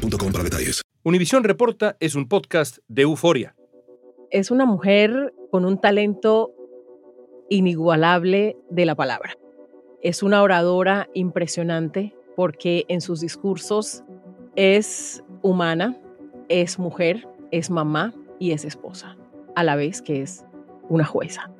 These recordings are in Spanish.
boostmobile.com para detalles. Univisión Reporta es un podcast de euforia. Es una mujer con un talento inigualable de la palabra. Es una oradora impresionante porque en sus discursos es humana, es mujer, es mamá y es esposa, a la vez que es una jueza.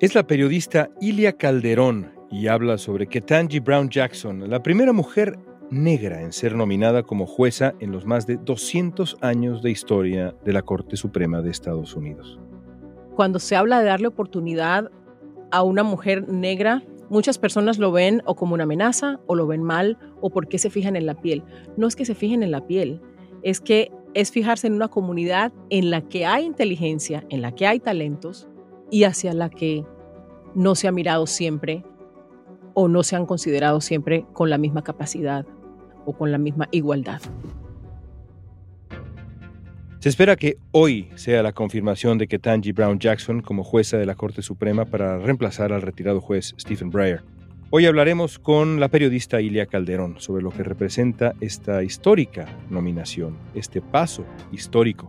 Es la periodista Ilia Calderón y habla sobre Ketanji Brown Jackson, la primera mujer negra en ser nominada como jueza en los más de 200 años de historia de la Corte Suprema de Estados Unidos. Cuando se habla de darle oportunidad a una mujer negra, muchas personas lo ven o como una amenaza o lo ven mal o porque se fijan en la piel. No es que se fijen en la piel, es que es fijarse en una comunidad en la que hay inteligencia, en la que hay talentos y hacia la que no se ha mirado siempre o no se han considerado siempre con la misma capacidad con la misma igualdad. Se espera que hoy sea la confirmación de que Tangi Brown Jackson como jueza de la Corte Suprema para reemplazar al retirado juez Stephen Breyer. Hoy hablaremos con la periodista Ilia Calderón sobre lo que representa esta histórica nominación, este paso histórico.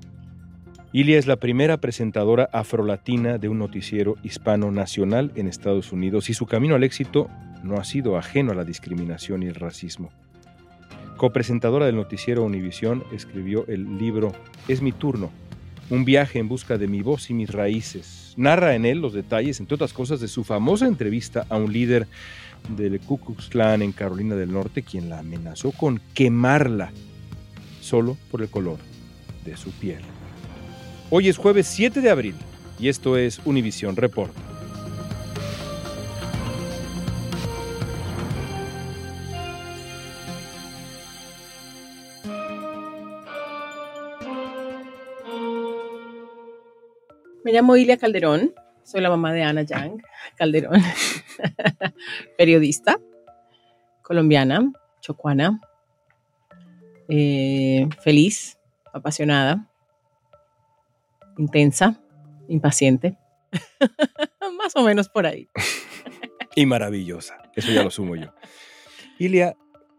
Ilia es la primera presentadora afrolatina de un noticiero hispano nacional en Estados Unidos y su camino al éxito no ha sido ajeno a la discriminación y el racismo copresentadora del noticiero Univisión, escribió el libro Es mi turno, un viaje en busca de mi voz y mis raíces. Narra en él los detalles, entre otras cosas, de su famosa entrevista a un líder del Ku Klux Klan en Carolina del Norte, quien la amenazó con quemarla solo por el color de su piel. Hoy es jueves 7 de abril y esto es Univisión Report. Me llamo Ilia Calderón, soy la mamá de Ana Yang Calderón, periodista colombiana, chocuana, eh, feliz, apasionada, intensa, impaciente, más o menos por ahí. y maravillosa, eso ya lo sumo yo. Ilia,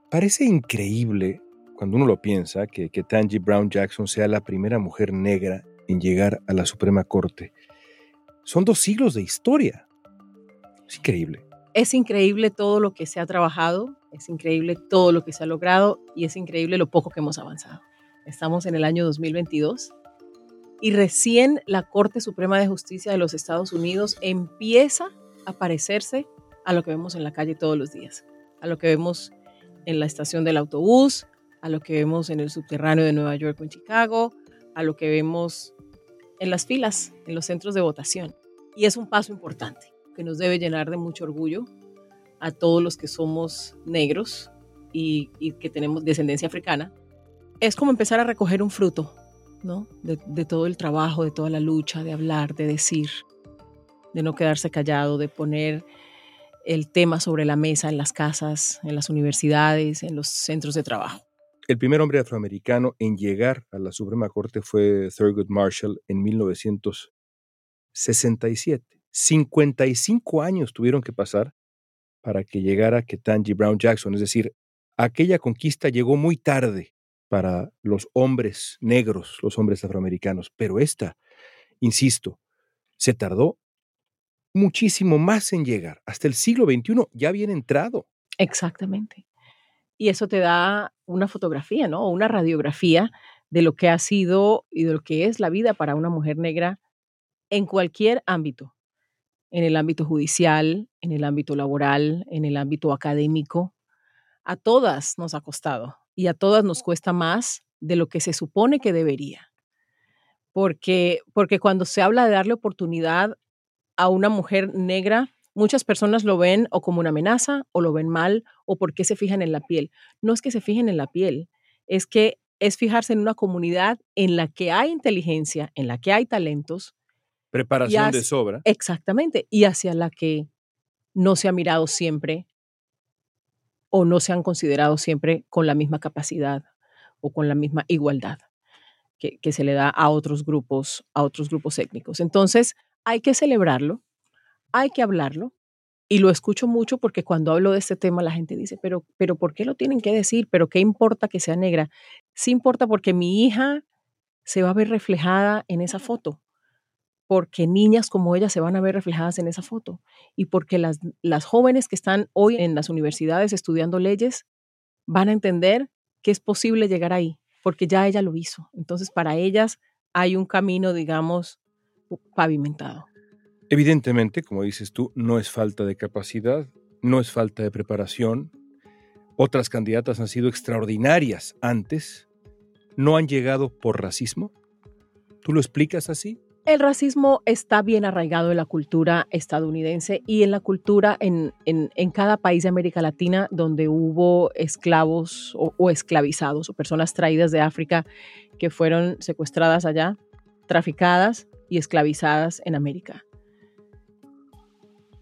parece increíble cuando uno lo piensa que, que Tangi Brown Jackson sea la primera mujer negra en llegar a la Suprema Corte. Son dos siglos de historia. Es increíble. Es increíble todo lo que se ha trabajado, es increíble todo lo que se ha logrado y es increíble lo poco que hemos avanzado. Estamos en el año 2022 y recién la Corte Suprema de Justicia de los Estados Unidos empieza a parecerse a lo que vemos en la calle todos los días, a lo que vemos en la estación del autobús, a lo que vemos en el subterráneo de Nueva York o en Chicago, a lo que vemos en las filas, en los centros de votación. Y es un paso importante que nos debe llenar de mucho orgullo a todos los que somos negros y, que tenemos descendencia africana. Es como empezar a recoger un fruto, ¿no? De, de todo el trabajo, de toda la lucha, de hablar, de decir, de no quedarse callado, de poner el tema sobre la mesa en las casas, en las universidades, en los centros de trabajo. El primer hombre afroamericano en llegar a la Suprema Corte fue Thurgood Marshall en 1967. 55 años tuvieron que pasar para que llegara Ketanji Brown Jackson, es decir, aquella conquista llegó muy tarde para los hombres negros, los hombres afroamericanos, pero esta, insisto, se tardó muchísimo más en llegar. Hasta el siglo XXI ya habían entrado. Exactamente y eso te da una fotografía, ¿no? Una radiografía de lo que ha sido y de lo que es la vida para una mujer negra en cualquier ámbito, en el ámbito judicial, en el ámbito laboral, en el ámbito académico. A todas nos ha costado y a todas nos cuesta más de lo que se supone que debería. Porque, porque cuando se habla de darle oportunidad a una mujer negra, Muchas personas lo ven o como una amenaza o lo ven mal o porque se fijan en la piel. No es que se fijen en la piel, es que es fijarse en una comunidad en la que hay inteligencia, en la que hay talentos. Preparación de sobra. Exactamente, y hacia la que no se ha mirado siempre o no se han considerado siempre con la misma capacidad o con la misma igualdad que, que se le da a otros grupos, a otros grupos étnicos. Entonces, hay que celebrarlo, hay que hablarlo, y lo escucho mucho porque cuando hablo de este tema la gente dice, pero, pero ¿por qué lo tienen que decir? ¿Pero qué importa que sea negra? Sí importa porque mi hija se va a ver reflejada en esa foto, porque niñas como ella se van a ver reflejadas en esa foto y porque las, las jóvenes que están hoy en las universidades estudiando leyes van a entender que es posible llegar ahí, porque ya ella lo hizo. Entonces, para ellas hay un camino, digamos, pavimentado. Evidentemente, como dices tú, no es falta de capacidad, no es falta de preparación. Otras candidatas han sido extraordinarias antes. ¿No han llegado por racismo? ¿Tú lo explicas así? El racismo está bien arraigado en la cultura estadounidense y en la cultura en, cada país de América Latina donde hubo esclavos o esclavizados o personas traídas de África que fueron secuestradas allá, traficadas y esclavizadas en América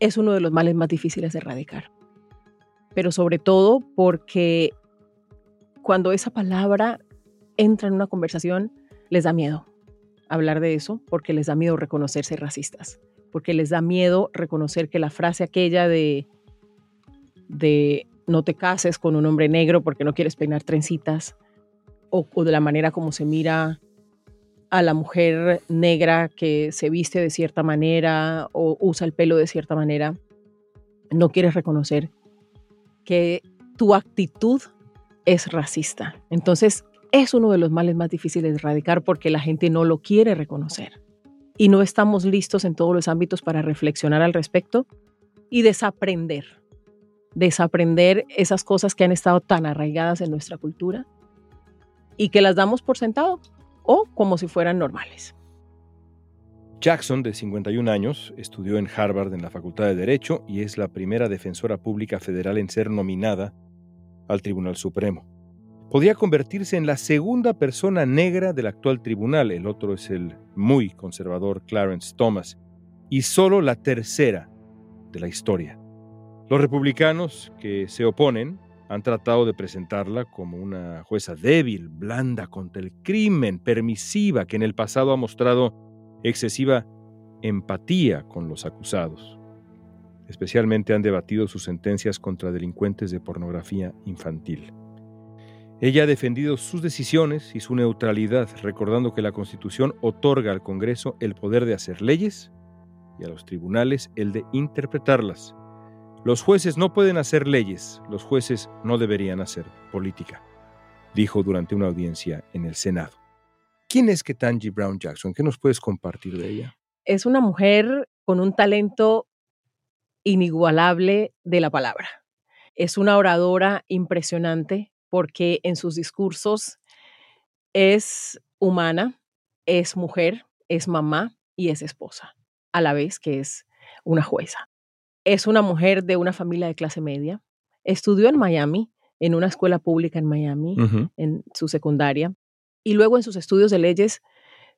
es uno de los males más difíciles de erradicar. Pero sobre todo porque cuando esa palabra entra en una conversación, les da miedo hablar de eso, porque les da miedo reconocerse racistas, porque les da miedo reconocer que la frase aquella de, de no te cases con un hombre negro porque no quieres peinar trencitas, o, o de la manera como se mira a la mujer negra que se viste de cierta manera o usa el pelo de cierta manera, no quieres reconocer que tu actitud es racista. Entonces, es uno de los males más difíciles de erradicar porque la gente no lo quiere reconocer. Y no estamos listos en todos los ámbitos para reflexionar al respecto y desaprender. Desaprender esas cosas que han estado tan arraigadas en nuestra cultura y que las damos por sentado o como si fueran normales. Jackson, de 51 años, estudió en Harvard en la Facultad de Derecho y es la primera defensora pública federal en ser nominada al Tribunal Supremo. Podría convertirse en la segunda persona negra del actual tribunal, el otro es el muy conservador Clarence Thomas, y solo la tercera de la historia. Los republicanos que se oponen han tratado de presentarla como una jueza débil, blanda contra el crimen, permisiva, que en el pasado ha mostrado excesiva empatía con los acusados. Especialmente han debatido sus sentencias contra delincuentes de pornografía infantil. Ella ha defendido sus decisiones y su neutralidad, recordando que la Constitución otorga al Congreso el poder de hacer leyes y a los tribunales el de interpretarlas los jueces no pueden hacer leyes, los jueces no deberían hacer política, dijo durante una audiencia en el Senado. ¿Quién es Ketanji Brown Jackson? ¿Qué nos puedes compartir de ella? Es una mujer con un talento inigualable de la palabra. Es una oradora impresionante porque en sus discursos es humana, es mujer, es mamá y es esposa, a la vez que es una jueza. Es una mujer de una familia de clase media. Estudió en Miami, en una escuela pública en Miami, en su secundaria. Y luego en sus estudios de leyes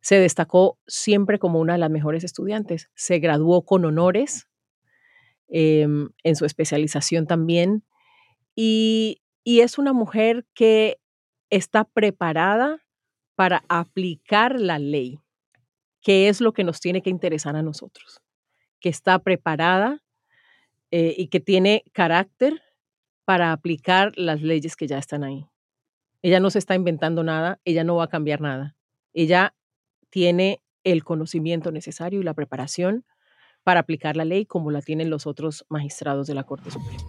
se destacó siempre como una de las mejores estudiantes. Se graduó con honores em, en su especialización también. Y, y es una mujer que está preparada para aplicar la ley, que es lo que nos tiene que interesar a nosotros, que está preparada eh, y que tiene carácter para aplicar las leyes que ya están ahí. Ella no se está inventando nada, ella no va a cambiar nada. Ella tiene el conocimiento necesario y la preparación para aplicar la ley como la tienen los otros magistrados de la Corte Suprema.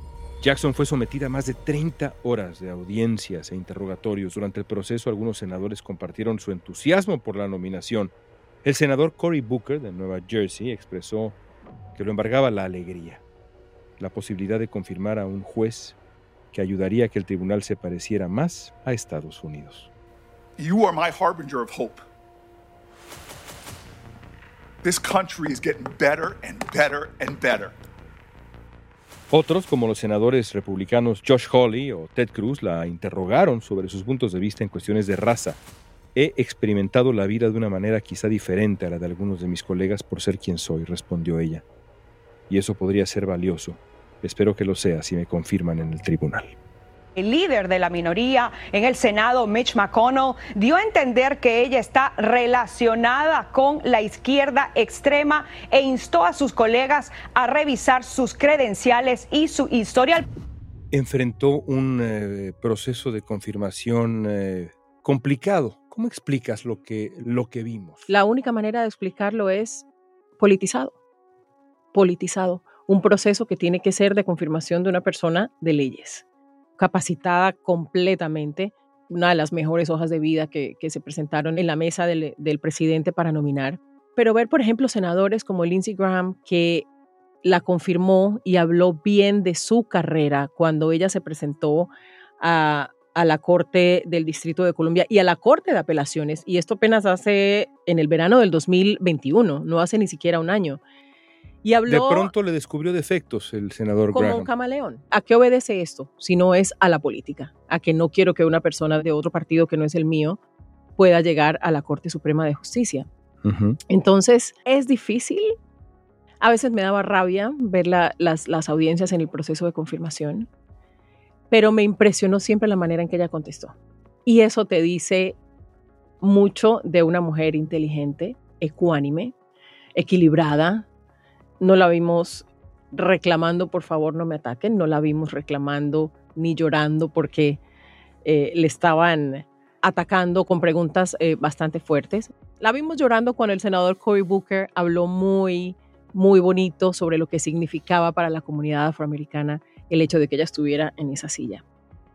Jackson fue sometida a más de 30 horas de audiencias e interrogatorios. Durante el proceso, algunos senadores compartieron su entusiasmo por la nominación. El senador Cory Booker, de Nueva Jersey, expresó que lo embargaba la alegría la posibilidad de confirmar a un juez que ayudaría a que el tribunal se pareciera más a Estados Unidos. You are my harbinger of hope. This country is getting better and better and better. Otros, como los senadores republicanos Josh Hawley o Ted Cruz, la interrogaron sobre sus puntos de vista en cuestiones de raza. He experimentado la vida de una manera quizá diferente a la de algunos de mis colegas por ser quien soy, respondió ella. Y eso podría ser valioso. Espero que lo sea si me confirman en el tribunal. El líder de la minoría en el Senado, Mitch McConnell, dio a entender que ella está relacionada con la izquierda extrema e instó a sus colegas a revisar sus credenciales y su historial. Enfrentó un eh, proceso de confirmación eh, complicado. ¿Cómo explicas lo que, lo que vimos? La única manera de explicarlo es politizado. Politizado. Un proceso que tiene que ser de confirmación de una persona de leyes capacitada completamente, una de las mejores hojas de vida que, se presentaron en la mesa del, presidente para nominar. Pero ver, por ejemplo, senadores como Lindsey Graham, que la confirmó y habló bien de su carrera cuando ella se presentó a, la Corte del Distrito de Columbia y a la Corte de Apelaciones, y esto apenas hace en el verano del 2021, no hace ni siquiera un año. Y habló de pronto le descubrió defectos el senador como Graham. un camaleón. ¿A qué obedece esto? Si no es a la política, a que no quiero que una persona de otro partido que no es el mío pueda llegar a la Corte Suprema de Justicia. Entonces, es difícil. A veces me daba rabia ver las, las audiencias en el proceso de confirmación, pero me impresionó siempre la manera en que ella contestó. Y eso te dice mucho de una mujer inteligente, ecuánime, equilibrada, no la vimos reclamando, por favor, no me ataquen, no la vimos reclamando ni llorando porque eh, le estaban atacando con preguntas eh, bastante fuertes. La vimos llorando cuando el senador Cory Booker habló muy, muy bonito sobre lo que significaba para la comunidad afroamericana el hecho de que ella estuviera en esa silla.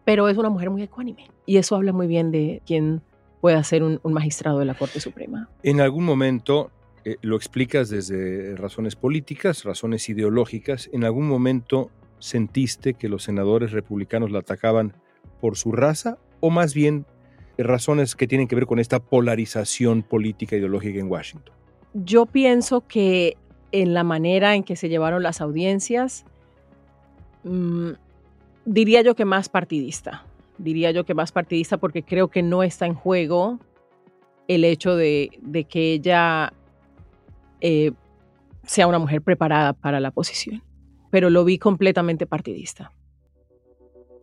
Pero es una mujer muy ecuánime y eso habla muy bien de quién puede ser un magistrado de la Corte Suprema. En algún momento eh, lo explicas desde razones políticas, razones ideológicas. ¿En algún momento sentiste que los senadores republicanos la atacaban por su raza o más bien razones que tienen que ver con esta polarización política ideológica en Washington? Yo pienso que en la manera en que se llevaron las audiencias, mm, diría yo que más partidista. Diría yo que más partidista porque creo que no está en juego el hecho de, de que ella eh, sea una mujer preparada para la posición, pero lo vi completamente partidista.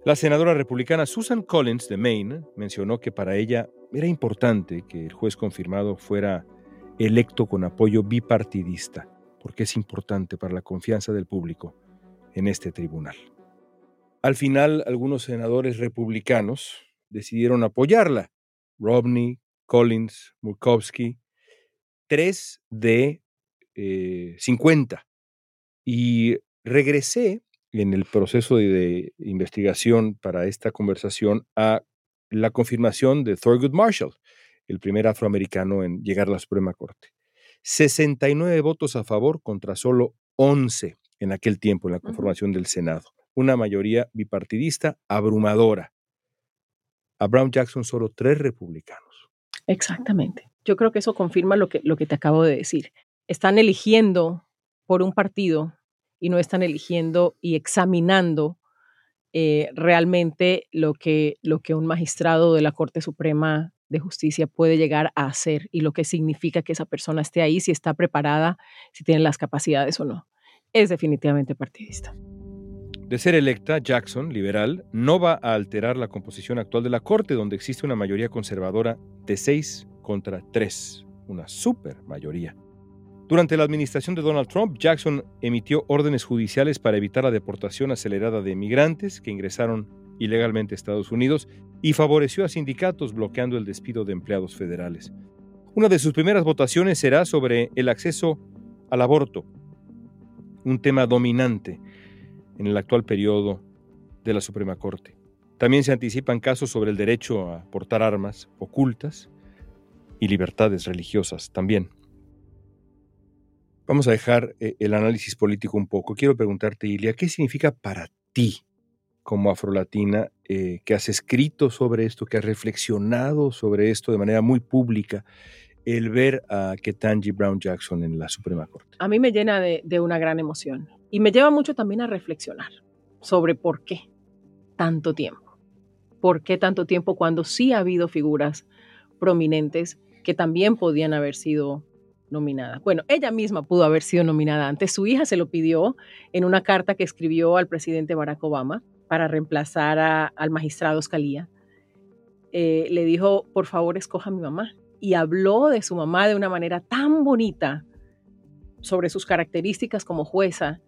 La senadora republicana Susan Collins de Maine mencionó que para ella era importante que el juez confirmado fuera electo con apoyo bipartidista, porque es importante para la confianza del público en este tribunal. Al final, algunos senadores republicanos decidieron apoyarla. Romney, Collins, Murkowski, tres de 50. Eh, y regresé en el proceso de, investigación para esta conversación a la confirmación de Thurgood Marshall, el primer afroamericano en llegar a la Suprema Corte. 69 votos a favor contra solo 11 en aquel tiempo en la conformación del Senado. Una mayoría bipartidista abrumadora. A Brown Jackson solo tres republicanos. Exactamente. Yo creo que eso confirma lo que, lo que te acabo de decir están eligiendo por un partido y no están eligiendo y examinando eh, realmente lo que, lo que un magistrado de la Corte Suprema de Justicia puede llegar a hacer y lo que significa que esa persona esté ahí, si está preparada, si tiene las capacidades o no. Es definitivamente partidista. De ser electa, Jackson, liberal, no va a alterar la composición actual de la Corte, donde existe una mayoría conservadora de seis contra tres, una super mayoría. Durante la administración de Donald Trump, Jackson emitió órdenes judiciales para evitar la deportación acelerada de migrantes que ingresaron ilegalmente a Estados Unidos y favoreció a sindicatos bloqueando el despido de empleados federales. Una de sus primeras votaciones será sobre el acceso al aborto, un tema dominante en el actual periodo de la Suprema Corte. También se anticipan casos sobre el derecho a portar armas ocultas y libertades religiosas también. Vamos a dejar eh, el análisis político un poco. Quiero preguntarte, Ilia, ¿qué significa para ti como afrolatina eh, que has escrito sobre esto, que has reflexionado sobre esto de manera muy pública, el ver a Ketanji Brown Jackson en la Suprema Corte? A mí me llena de, una gran emoción Y me lleva mucho también a reflexionar sobre por qué tanto tiempo. ¿Por qué tanto tiempo cuando sí ha habido figuras prominentes que también podían haber sido nominadas? Bueno, ella misma pudo haber sido nominada antes. Su hija se lo pidió en una carta que escribió al presidente Barack Obama para reemplazar al magistrado Scalia. Eh, le dijo, por favor, escoja a mi mamá. Y habló de su mamá de una manera tan bonita sobre sus características como jueza.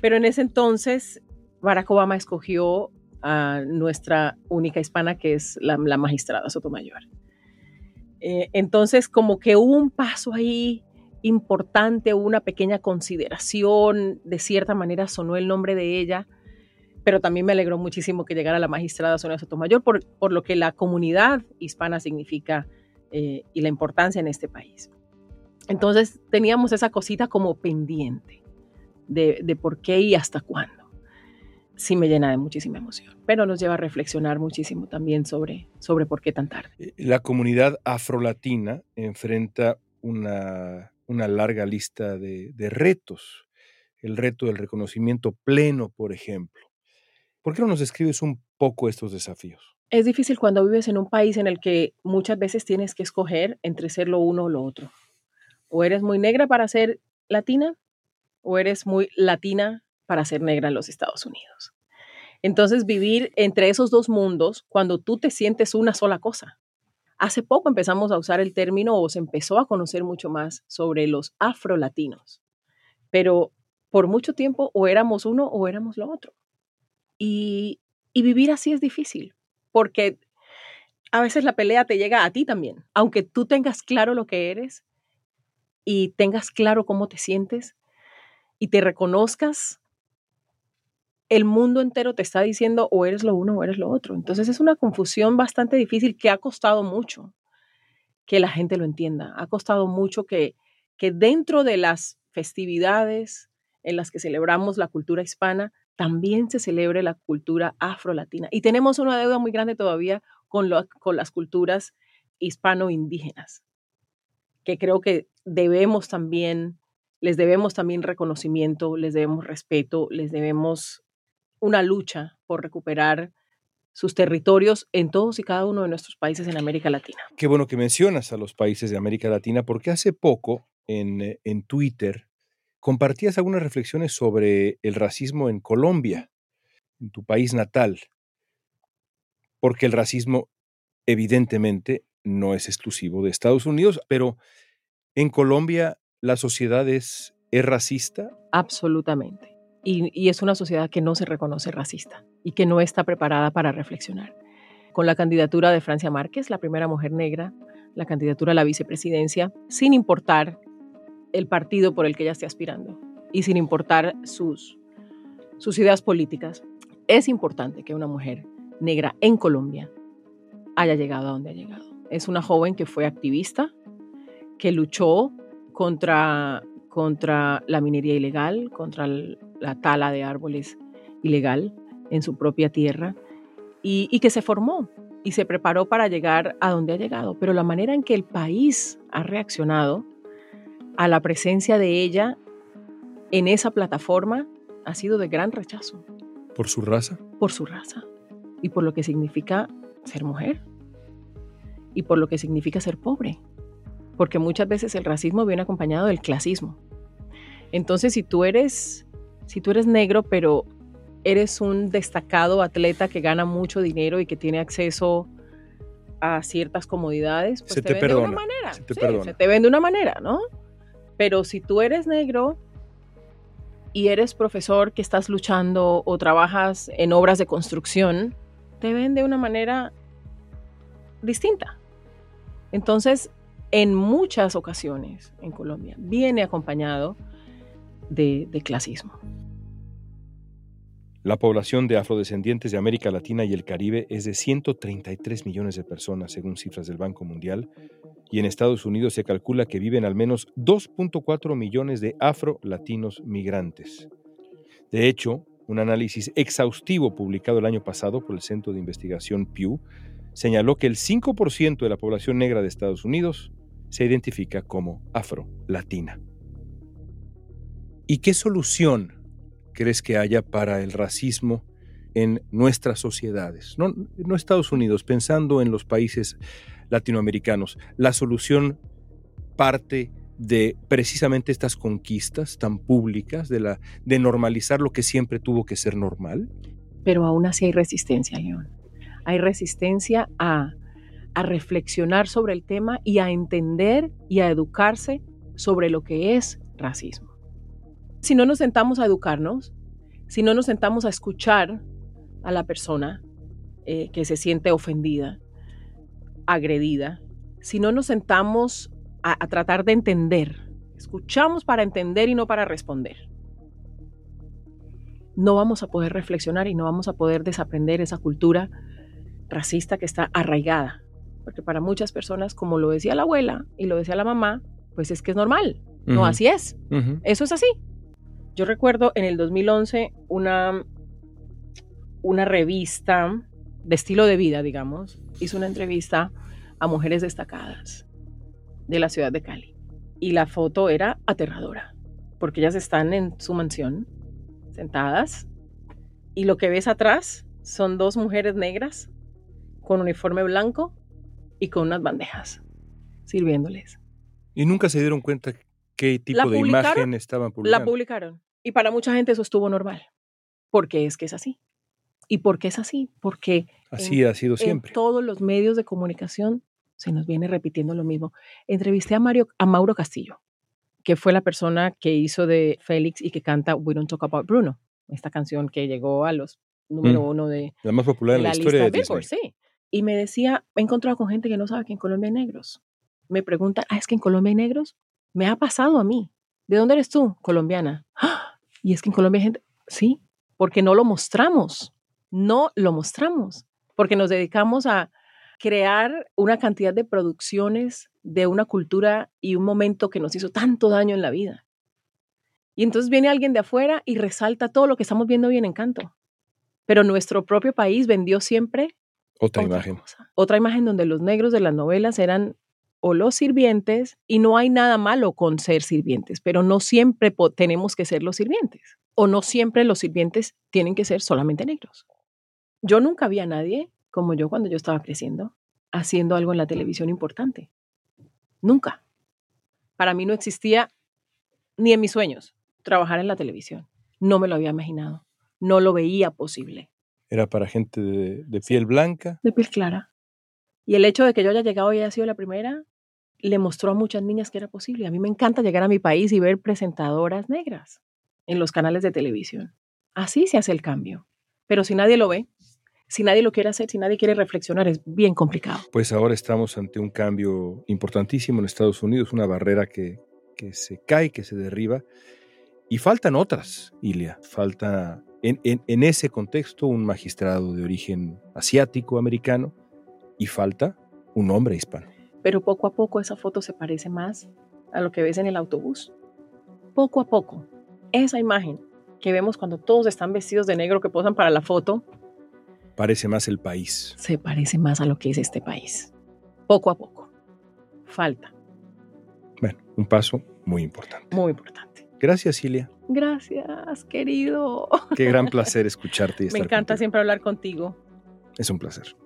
Pero en ese entonces, Barack Obama escogió a nuestra única hispana, que es la, magistrada Sotomayor. Eh, entonces, como que un paso ahí importante, una pequeña consideración, de cierta manera sonó el nombre de ella, pero también me alegró muchísimo que llegara la magistrada Sonia Sotomayor por, por lo que la comunidad hispana significa eh, y la importancia en este país. Entonces teníamos esa cosita como pendiente de por qué y hasta cuándo. Sí me llena de muchísima emoción, pero nos lleva a reflexionar muchísimo también sobre, sobre por qué tan tarde. Eh, la comunidad afrolatina enfrenta una, una larga lista de, de retos. El reto del reconocimiento pleno, por ejemplo ¿Por qué no nos describes un poco estos desafíos? Es difícil cuando vives en un país en el que muchas veces tienes que escoger entre ser lo uno o lo otro. O eres muy negra para ser latina, o eres muy latina para ser negra en los Estados Unidos. Entonces, vivir entre esos dos mundos cuando tú te sientes una sola cosa. Hace poco empezamos a usar el término o se empezó a conocer mucho más sobre los afrolatinos, pero por mucho tiempo o éramos uno o éramos lo otro. Y, vivir así es difícil, porque a veces la pelea te llega a ti también, aunque tú tengas claro lo que eres y tengas claro cómo te sientes y te reconozcas, el mundo entero te está diciendo o eres lo uno o eres lo otro. Entonces es una confusión bastante difícil que ha costado mucho que la gente lo entienda. Ha costado mucho que, que dentro de las festividades en las que celebramos la cultura hispana, también se celebre la cultura afrolatina. Y tenemos una deuda muy grande todavía con, con las culturas hispano-indígenas, que creo que debemos también, les debemos también reconocimiento, les debemos respeto, les debemos una lucha por recuperar sus territorios en todos y cada uno de nuestros países en América Latina. Qué bueno que mencionas a los países de América Latina, porque hace poco en, eh, en Twitter compartías algunas reflexiones sobre el racismo en Colombia, en tu país natal, porque el racismo evidentemente no es exclusivo de Estados Unidos, pero en Colombia la sociedad es, racista. Absolutamente. Y, es una sociedad que no se reconoce racista y que no está preparada para reflexionar. Con la candidatura de Francia Márquez, la primera mujer negra, la candidatura a la vicepresidencia, sin importar el partido por el que ella esté aspirando y sin importar sus, sus ideas políticas. Es importante que una mujer negra en Colombia haya llegado a donde ha llegado. Es una joven que fue activista, que luchó contra, contra la minería ilegal, contra la tala de árboles ilegal en su propia tierra y, y que se formó y se preparó para llegar a donde ha llegado. Pero la manera en que el país ha reaccionado a la presencia de ella en esa plataforma ha sido de gran rechazo. ¿Por su raza? Por su raza. Y por lo que significa ser mujer. Y por lo que significa ser pobre. Porque muchas veces el racismo viene acompañado del clasismo. Entonces, si tú eres, si tú eres negro, pero eres un destacado atleta que gana mucho dinero y que tiene acceso a ciertas comodidades, pues se te, vende de una manera. Se te, se te vende de una manera, ¿no? Pero si tú eres negro y eres profesor que estás luchando o trabajas en obras de construcción, te ven de una manera distinta. Entonces, en muchas ocasiones en Colombia viene acompañado de, clasismo. La población de afrodescendientes de América Latina y el Caribe es de 133 millones de personas, según cifras del Banco Mundial, y en Estados Unidos se calcula que viven al menos 2.4 millones de afro-latinos migrantes. De hecho, un análisis exhaustivo publicado el año pasado por el Centro de Investigación Pew señaló que el 5% de la población negra de Estados Unidos se identifica como afro-latina. ¿Y qué solución crees que haya para el racismo en nuestras sociedades? No, Estados Unidos, pensando en los países latinoamericanos. La solución parte de precisamente estas conquistas tan públicas, de, normalizar lo que siempre tuvo que ser normal? Pero aún así hay resistencia, León. Hay resistencia a reflexionar sobre el tema y a entender y a educarse sobre lo que es racismo. Si no nos sentamos a educarnos, si no nos sentamos a escuchar a la persona eh, que se siente ofendida, agredida, si no nos sentamos a, tratar de entender. Escuchamos para entender y no para responder. No vamos a poder reflexionar y no vamos a poder desaprender esa cultura racista que está arraigada. Porque para muchas personas, como lo decía la abuela y lo decía la mamá, pues es que es normal. No, así es. Eso es así. Yo recuerdo en el 2011 una, una revista de estilo de vida, digamos, hizo una entrevista a mujeres destacadas de la ciudad de Cali. Y la foto era aterradora, porque ellas están en su mansión, sentadas, y lo que ves atrás son dos mujeres negras con uniforme blanco y con unas bandejas, sirviéndoles. ¿Y nunca se dieron cuenta qué tipo de imagen estaban publicando? La publicaron. Y para mucha gente eso estuvo normal, porque es que es así. ¿Y por qué es así? Porque así ha sido siempre. En todos los medios de comunicación se nos viene repitiendo lo mismo. Entrevisté a, Mario, a Mauro Castillo, que fue la persona que hizo de Félix y que canta We Don't Talk About Bruno, esta canción que llegó a los número mm. uno de la más popular en la, historia de Billboard, sí. Y me decía, he encontrado con gente que no sabe que en Colombia hay negros. Me pregunta, ah, es que en Colombia hay negros. Me ha pasado a mí. ¿De dónde eres tú? Colombiana. ¡Ah! Y es que en Colombia hay gente, sí, porque no lo mostramos. No lo mostramos, porque nos dedicamos a crear una cantidad de producciones de una cultura y un momento que nos hizo tanto daño en la vida. Y entonces viene alguien de afuera y resalta todo lo que estamos viendo hoy en Encanto. Pero nuestro propio país vendió siempre otra, imagen. Otra imagen donde los negros de las novelas eran o los sirvientes, y no hay nada malo con ser sirvientes, pero no siempre tenemos que ser los sirvientes, o no siempre los sirvientes tienen que ser solamente negros. Yo nunca vi a nadie como yo cuando yo estaba creciendo, haciendo algo en la televisión importante. Nunca. Para mí no existía ni en mis sueños trabajar en la televisión. No me lo había imaginado. No lo veía posible. Era para gente de, piel blanca. De piel clara. Y el hecho de que yo haya llegado y haya sido la primera, le mostró a muchas niñas que era posible. A mí me encanta llegar a mi país y ver presentadoras negras en los canales de televisión. Así se hace el cambio. Pero si nadie lo ve, si nadie lo quiere hacer, si nadie quiere reflexionar, es bien complicado. Pues ahora estamos ante un cambio importantísimo en Estados Unidos, una barrera que, se cae, que se derriba, y faltan otras, Ilia. Falta en, en, ese contexto un magistrado de origen asiático, americano, y falta un hombre hispano. Pero poco a poco esa foto se parece más a lo que ves en el autobús. Poco a poco, esa imagen que vemos cuando todos están vestidos de negro que posan para la foto, parece más el país. Se parece más a lo que es este país. Poco a poco. Falta. Bueno, un paso muy importante. Muy importante. Gracias, Cilia. Gracias, querido. Qué gran placer escucharte y Me encanta siempre hablar contigo. Es un placer.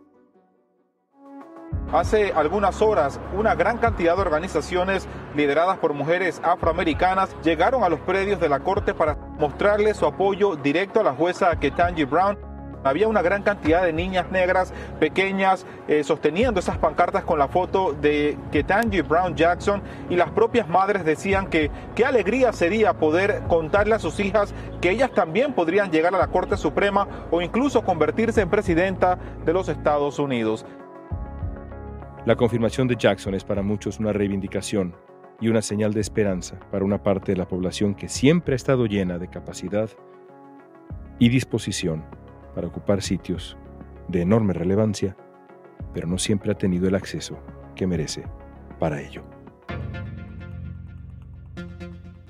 Hace algunas horas, una gran cantidad de organizaciones lideradas por mujeres afroamericanas llegaron a los predios de la Corte para mostrarle su apoyo directo a la jueza Ketanji Brown había una gran cantidad de niñas negras pequeñas eh, sosteniendo esas pancartas con la foto de Ketanji Brown Jackson y las propias madres decían que qué alegría sería poder contarle a sus hijas que ellas también podrían llegar a la Corte Suprema o incluso convertirse en presidenta de los Estados Unidos. La confirmación de Jackson es para muchos una reivindicación y una señal de esperanza para una parte de la población que siempre ha estado llena de capacidad y disposición para ocupar sitios de enorme relevancia, pero no siempre ha tenido el acceso que merece para ello.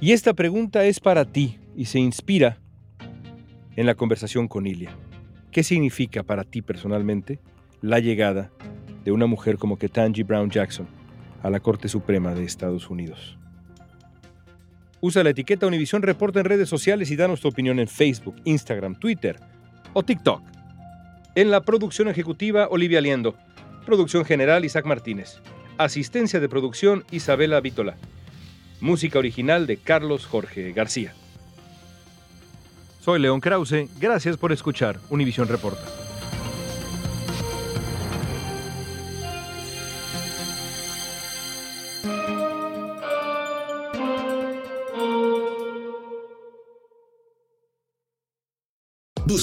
Y esta pregunta es para ti y se inspira en la conversación con Ilia. ¿Qué significa para ti personalmente la llegada de una mujer como Ketanji Brown Jackson a la Corte Suprema de Estados Unidos? Usa la etiqueta Univisión Reporta en redes sociales y danos tu opinión en Facebook, Instagram, Twitter o TikTok. En la producción ejecutiva, Olivia Liendo. Producción general, Isaac Martínez. Asistencia de producción, Isabela Vítola. Música original de Carlos Jorge García. Soy León Krause. Gracias por escuchar Univisión Reporta.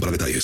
para detalles.